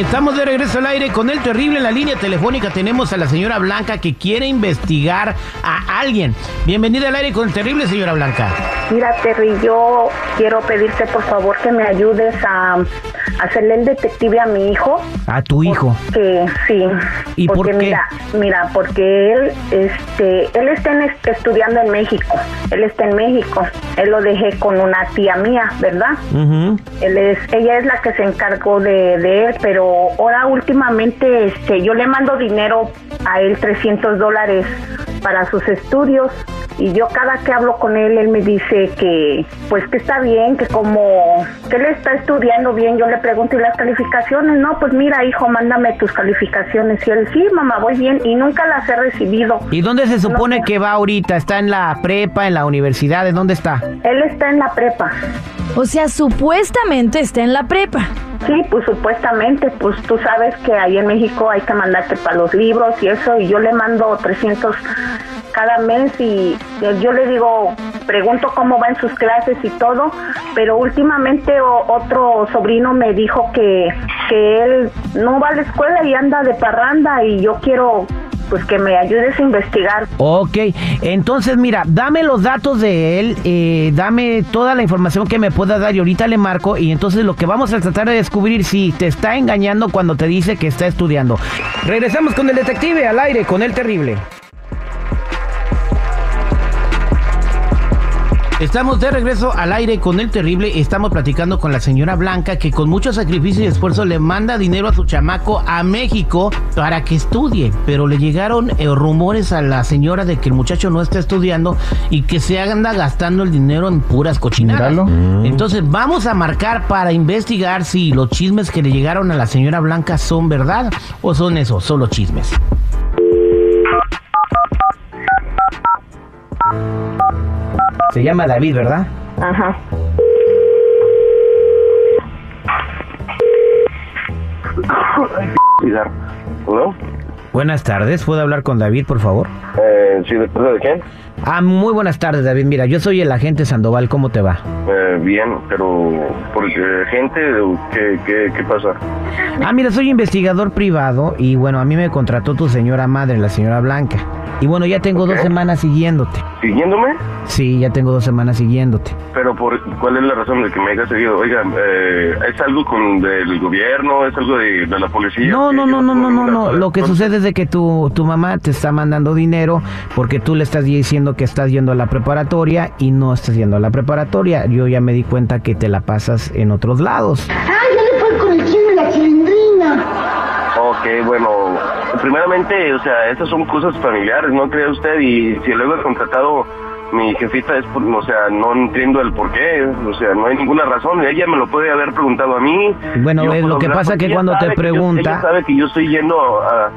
Estamos de regreso al aire con el terrible en la línea telefónica. Tenemos a la señora Blanca que quiere investigar a alguien. Bienvenida al aire con el terrible, señora Blanca. Mira, Terry, yo quiero pedirte por favor que me ayudes a hacerle el detective a mi hijo. A tu hijo. Sí. ¿Y por porque qué? mira, mira, porque él, este, él está en- estudiando en México. Él está en México. Él lo dejé con una tía mía, ¿verdad? Él es, ella es la que se encargó de, de él, pero ahora últimamente este, yo le mando dinero a él, 300 dólares para sus estudios. Y yo cada que hablo con él, él me dice que, pues que está bien, que como que él está estudiando bien, yo le pregunto, ¿y las calificaciones? No, pues mira, hijo, mándame tus calificaciones. Y él, sí, mamá, voy bien. Y nunca las he recibido. ¿Y dónde se supone No. que va ahorita? ¿Está en la prepa, en la universidad? ¿En dónde está? Él está en la prepa. O sea, supuestamente está en la prepa. Sí, pues supuestamente, pues tú sabes que ahí en México hay que mandarte para los libros y eso, y yo le mando 300 cada mes y yo le digo, pregunto cómo va en sus clases y todo, pero últimamente otro sobrino me dijo que, que él no va a la escuela y anda de parranda y yo quiero pues que me ayudes a investigar. Ok, entonces mira, dame los datos de él, eh, dame toda la información que me pueda dar y ahorita le marco y entonces lo que vamos a tratar de descubrir si te está engañando cuando te dice que está estudiando. Regresamos con el detective al aire, con el terrible. Estamos de regreso al aire con el terrible. Estamos platicando con la señora Blanca que con mucho sacrificio y esfuerzo le manda dinero a su chamaco a México para que estudie. Pero le llegaron eh, rumores a la señora de que el muchacho no está estudiando y que se anda gastando el dinero en puras cochinadas. Entonces vamos a marcar para investigar si los chismes que le llegaron a la señora Blanca son verdad o son eso, solo chismes. Se llama David, ¿verdad? Ajá. ¿No? Buenas tardes, ¿puedo hablar con David, por favor? Eh, sí, ¿de parte de quién? Ah, muy buenas tardes, David. Mira, yo soy el agente Sandoval, ¿cómo te va? Eh, bien, pero porque gente, ¿qué, qué, qué pasa? Ah, mira, soy investigador privado y bueno, a mí me contrató tu señora madre, la señora Blanca. Y bueno, ya tengo dos semanas siguiéndote. ¿Siguiéndome? Sí, ya tengo dos semanas siguiéndote. Pero por ¿cuál es la razón de que me haya seguido? Oiga, eh, ¿es algo con del gobierno? ¿Es algo de, de la policía? No, no, no, no, no, no, no. Lo que sucede es de que tu, tu mamá te está mandando dinero porque tú le estás diciendo que estás yendo a la preparatoria y no estás yendo a la preparatoria. Yo ya me di cuenta que te la pasas en otros lados. ¡Ay, ya le fue con el chisme la chilindrina! Ok, bueno, primeramente, o sea, esas son cosas familiares, ¿no cree usted? Y si luego he contratado mi jefita es o sea, no entiendo el por qué, o sea, no hay ninguna razón, ella me lo puede haber preguntado a mí. Bueno, Yo eh, lo que pasa porque que cuando te sabe que yo- pregunta- ella sabe que yo estoy yendo a,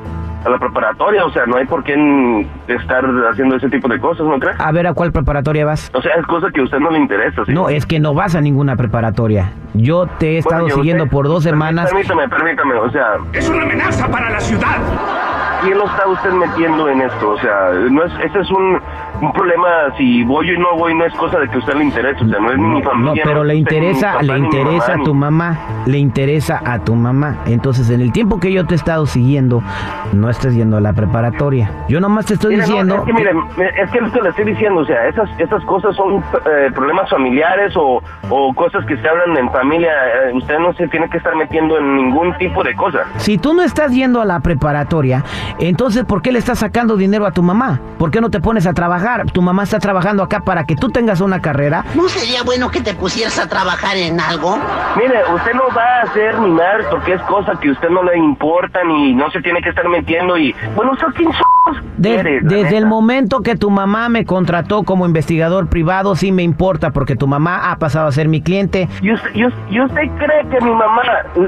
a la preparatoria, o sea, no hay por qué estar haciendo ese tipo de cosas, ¿no cree? A ver, ¿a cuál preparatoria vas? O sea, es cosa que a usted no le interesa, ¿sí? No, es que no vas a ninguna preparatoria. Yo te he estado Bueno, siguiendo usted- por dos semanas. Permítame, permítame, o sea, Es una amenaza para la ciudad. ¿Quién lo está usted metiendo en esto? O sea, no es, ese es un, un problema, si voy o no voy, no es cosa de que a usted le interese, o sea, no es mi No, familia. pero no le interesa, papá, le interesa mamá, a tu mamá, le interesa a tu mamá. Entonces, en el tiempo que yo te he estado siguiendo, no estés yendo a la preparatoria. Yo nomás te estoy Mire, no, diciendo. es que, mire, es que lo que le estoy diciendo, o sea, esas, esas cosas son eh, problemas familiares o, o cosas que se hablan en familia. eh, usted no se tiene que estar metiendo en ningún tipo de cosa. Si tú no estás yendo a la preparatoria, entonces ¿por qué le estás sacando dinero a tu mamá? ¿Por qué no te pones a trabajar? Tu mamá está trabajando acá para que tú tengas una carrera. ¿No sería bueno que te pusieras a trabajar en algo? Mire, usted no va a hacer ni nada porque es cosa que a usted no le importa ni no se tiene que estar metiendo y... Bueno, ¿usted quién s- De- eres, la desde el momento que tu mamá me contrató como investigador privado, sí me importa, porque tu mamá ha pasado a ser mi cliente. ¿Y usted, y us- y usted cree que mi mamá,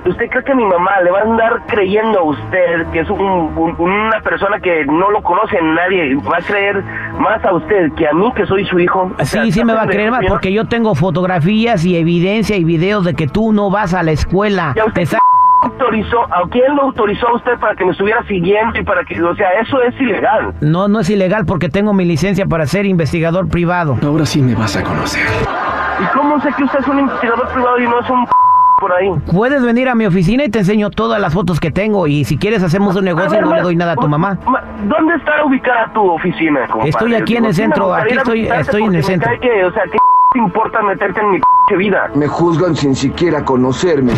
usted cree que mi mamá le va a andar creyendo a usted que es un- un- una persona que no lo conoce nadie, va a creer más a usted que a mí que soy su hijo? O sea, Sí, sí me va a ¿está creer más, porque yo tengo fotografías y evidencia y videos de que tú no vas a la escuela. ¿Y a usted Te autorizó, a quién lo autorizó a usted para que me estuviera siguiendo y para que, o sea, eso es ilegal. No, no es ilegal porque tengo mi licencia para ser investigador privado. Ahora sí me vas a conocer. ¿Y cómo sé que usted es un investigador privado y no es un por ahí? Puedes venir a mi oficina y te enseño todas las fotos que tengo y si quieres hacemos un negocio ver, no ma- le doy nada a tu mamá. ma- ¿Dónde está ubicada tu oficina, compadre? Estoy aquí en el centro, aquí estoy- estoy en el centro. cae que, o sea, ¿qué te importa meterte en mi vida? Me juzgan sin siquiera conocerme.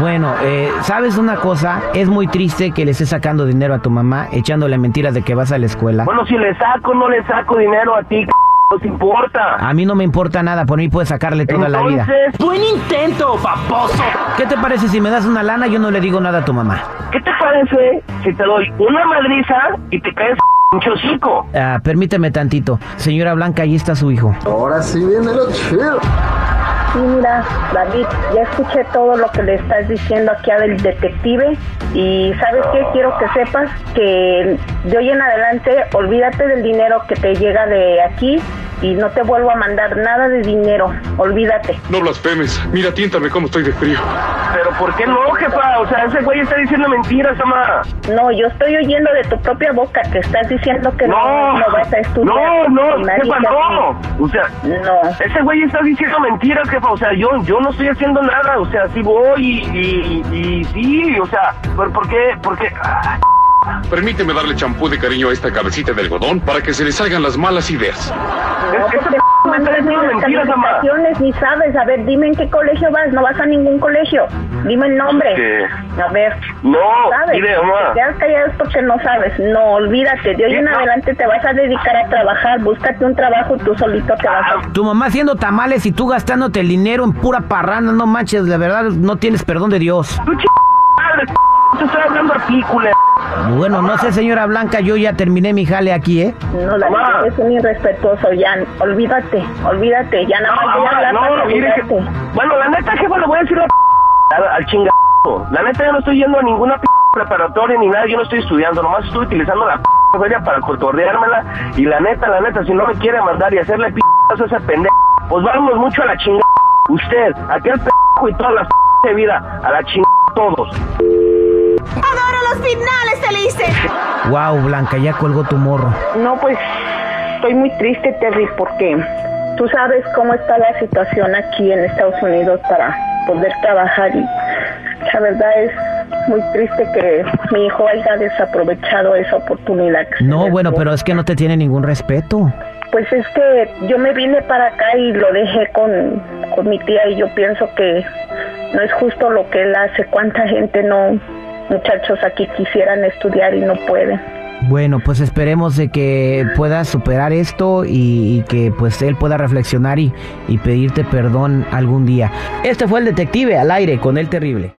Bueno, eh, ¿sabes una cosa? Es muy triste que le estés sacando dinero a tu mamá, echándole mentiras de que vas a la escuela. Bueno, si le saco no le saco dinero a ti, no te importa. A mí no me importa nada, por mí puedes sacarle toda la vida. Entonces, ¡Buen intento, paposo! ¿Qué te parece si me das una lana? Yo no le digo nada a tu mamá. ¿qué te parece si te doy una madriza y te caes un chocico? Ah, permíteme tantito. Señora Blanca, ahí está su hijo. Ahora sí viene lo chido. Sí, mira, David, ya escuché todo lo que le estás diciendo aquí al detective y ¿sabes qué? Quiero que sepas que de hoy en adelante olvídate del dinero que te llega de aquí y no te vuelvo a mandar nada de dinero, olvídate. No blasfemes. Mira, tiéntame cómo estoy de frío. Pero ¿por qué no, jefa? O sea, ese güey está diciendo mentiras, ama. No, yo estoy oyendo de tu propia boca que estás diciendo que no, No, no vas a estudiar. no, no, jefa, no. O sea, No. ese güey está diciendo mentiras, jefa. O sea, yo, yo no estoy haciendo nada. O sea, sí voy y, y, y sí, o sea, ¿por, por qué? ¿Por qué? Ah, Permíteme darle champú de cariño a esta cabecita de algodón para que se le salgan las malas ideas. No, Es que porque ese no me está ni diciendo mentiras, sabes. A ver, dime en qué colegio vas. No vas a ningún colegio. Dime el nombre. ¿Qué? A ver. No, ¿Sabes? mire, mamá. Te quedas callado porque no sabes. No, olvídate. De hoy en no. adelante te vas a dedicar a trabajar. Búscate un trabajo, tú solito te vas Ah, a... Tu mamá haciendo tamales y tú gastándote el dinero en pura parranda, no manches, la verdad no tienes perdón de Dios. tú ch... madre, te estoy hablando a ti, culera. Bueno, no sé, señora Blanca, yo ya terminé mi jale aquí, ¿eh? No, la Mamá. es un irrespetuoso, ya. Olvídate, olvídate. Ya nada más voy a No, hablar no, para mire que- olvidarte. Bueno, la neta, jefa, le voy a decir la al, al chingado. La neta, yo no estoy yendo a ninguna p preparatoria ni nada, yo no estoy estudiando, nomás estoy utilizando la p feria para cotorreármela. Y la neta, la neta, si no me quiere mandar y hacerle p a ese pendejo, pues vamos mucho a la chingada. Usted, aquel p y todas las p de vida, a la chingada todos. Adoro los finales felices. Wow, Blanca, ya colgó tu morro. No, pues estoy muy triste, Terry, porque tú sabes cómo está la situación aquí en Estados Unidos para poder trabajar y la verdad es muy triste que mi hijo haya desaprovechado esa oportunidad. que se No, le bueno, pero es que no te tiene ningún respeto. Pues es que yo me vine para acá y lo dejé con, con mi tía y yo pienso que no es justo lo que él hace. ¿Cuánta gente no, muchachos aquí quisieran estudiar y no pueden? Bueno, pues esperemos de que puedas superar esto y, y que pues él pueda reflexionar y, y pedirte perdón algún día. Este fue el detective al aire con el terrible.